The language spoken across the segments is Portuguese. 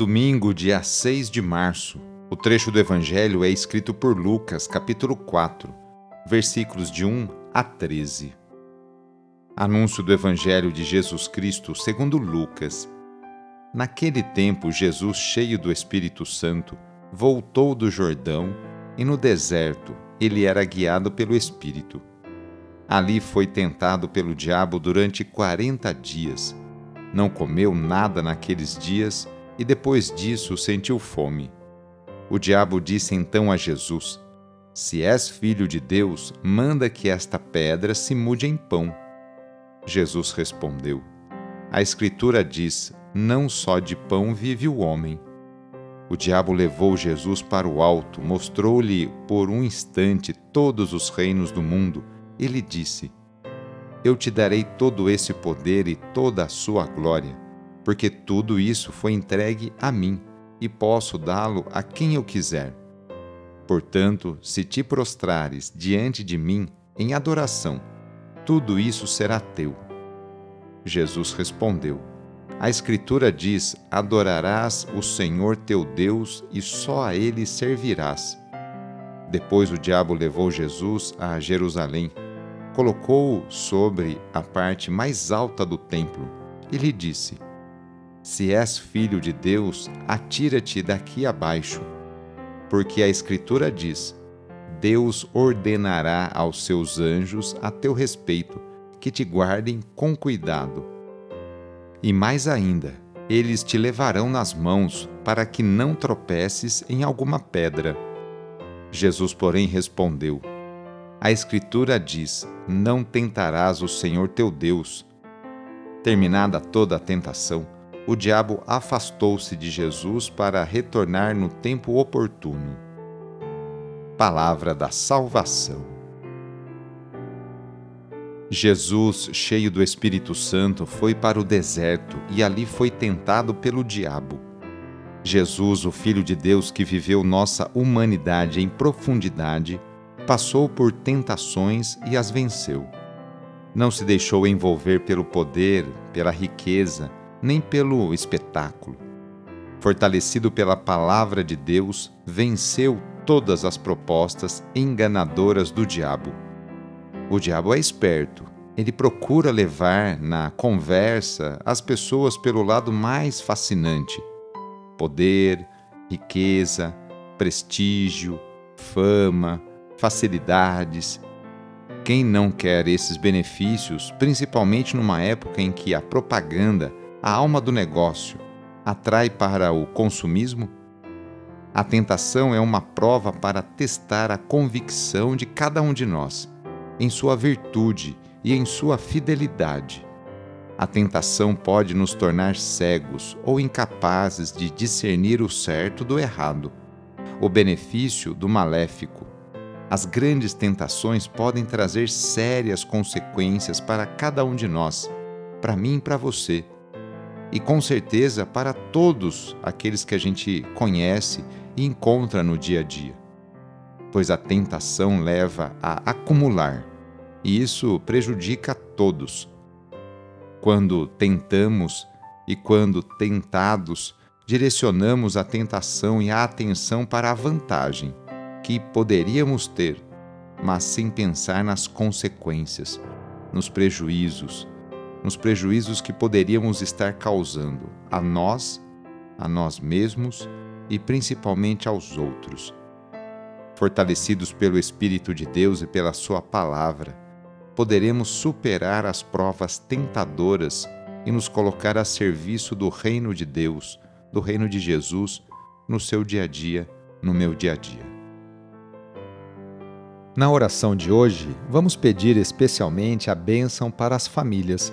Domingo, dia 6 de março. O trecho do Evangelho é escrito por Lucas, capítulo 4, versículos de 1 a 13. Anúncio do Evangelho de Jesus Cristo segundo Lucas. Naquele tempo, Jesus, cheio do Espírito Santo, voltou do Jordão e no deserto ele era guiado pelo Espírito. Ali foi tentado pelo diabo durante quarenta dias. Não comeu nada naqueles dias e depois disso sentiu fome. O diabo disse então a Jesus: Se és filho de Deus, manda que esta pedra se mude em pão. Jesus respondeu: A Escritura diz: Não só de pão vive o homem. O diabo levou Jesus para o alto, mostrou-lhe por um instante todos os reinos do mundo e lhe disse: Eu te darei todo esse poder e toda a sua glória porque tudo isso foi entregue a mim e posso dá-lo a quem eu quiser. Portanto, se te prostrares diante de mim em adoração, tudo isso será teu. Jesus respondeu: A Escritura diz: Adorarás o Senhor teu Deus e só a ele servirás. Depois o diabo levou Jesus a Jerusalém, colocou-o sobre a parte mais alta do templo e lhe disse: se és filho de Deus, atira-te daqui abaixo. Porque a Escritura diz: Deus ordenará aos seus anjos a teu respeito, que te guardem com cuidado. E mais ainda, eles te levarão nas mãos, para que não tropeces em alguma pedra. Jesus, porém, respondeu: A Escritura diz: Não tentarás o Senhor teu Deus. Terminada toda a tentação, o diabo afastou-se de Jesus para retornar no tempo oportuno. Palavra da Salvação. Jesus, cheio do Espírito Santo, foi para o deserto e ali foi tentado pelo diabo. Jesus, o Filho de Deus que viveu nossa humanidade em profundidade, passou por tentações e as venceu. Não se deixou envolver pelo poder, pela riqueza, nem pelo espetáculo. Fortalecido pela palavra de Deus, venceu todas as propostas enganadoras do diabo. O diabo é esperto. Ele procura levar na conversa as pessoas pelo lado mais fascinante: poder, riqueza, prestígio, fama, facilidades. Quem não quer esses benefícios, principalmente numa época em que a propaganda a alma do negócio atrai para o consumismo? A tentação é uma prova para testar a convicção de cada um de nós, em sua virtude e em sua fidelidade. A tentação pode nos tornar cegos ou incapazes de discernir o certo do errado, o benefício do maléfico. As grandes tentações podem trazer sérias consequências para cada um de nós, para mim e para você e com certeza para todos aqueles que a gente conhece e encontra no dia a dia. Pois a tentação leva a acumular e isso prejudica a todos. Quando tentamos e quando tentados, direcionamos a tentação e a atenção para a vantagem que poderíamos ter, mas sem pensar nas consequências, nos prejuízos, nos prejuízos que poderíamos estar causando a nós, a nós mesmos e principalmente aos outros. Fortalecidos pelo Espírito de Deus e pela Sua palavra, poderemos superar as provas tentadoras e nos colocar a serviço do reino de Deus, do reino de Jesus, no seu dia a dia, no meu dia a dia. Na oração de hoje, vamos pedir especialmente a bênção para as famílias.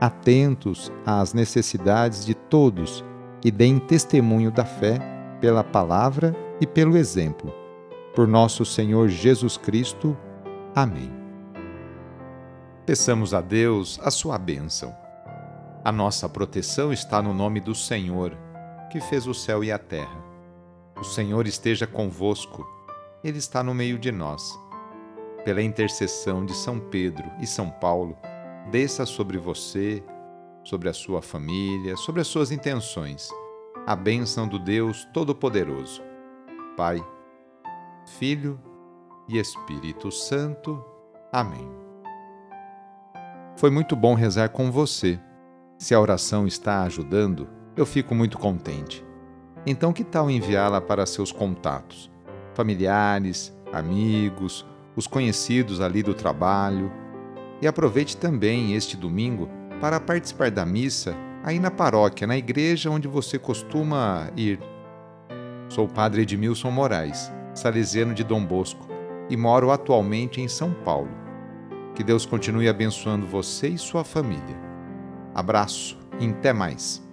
atentos às necessidades de todos e deem testemunho da fé pela palavra e pelo exemplo. Por nosso Senhor Jesus Cristo. Amém. Peçamos a Deus a sua bênção. A nossa proteção está no nome do Senhor, que fez o céu e a terra. O Senhor esteja convosco, Ele está no meio de nós. Pela intercessão de São Pedro e São Paulo, desça sobre você, sobre a sua família, sobre as suas intenções, a bênção do Deus Todo-Poderoso. Pai, Filho e Espírito Santo. Amém. Foi muito bom rezar com você. Se a oração está ajudando, eu fico muito contente. Então, que tal enviá-la para seus contatos, familiares, amigos, os conhecidos ali do trabalho? E aproveite também este domingo para participar da missa aí na paróquia, na igreja onde você costuma ir. Sou o padre Edmilson Moraes, salesiano de Dom Bosco, e moro atualmente em São Paulo. Que Deus continue abençoando você e sua família. Abraço e até mais.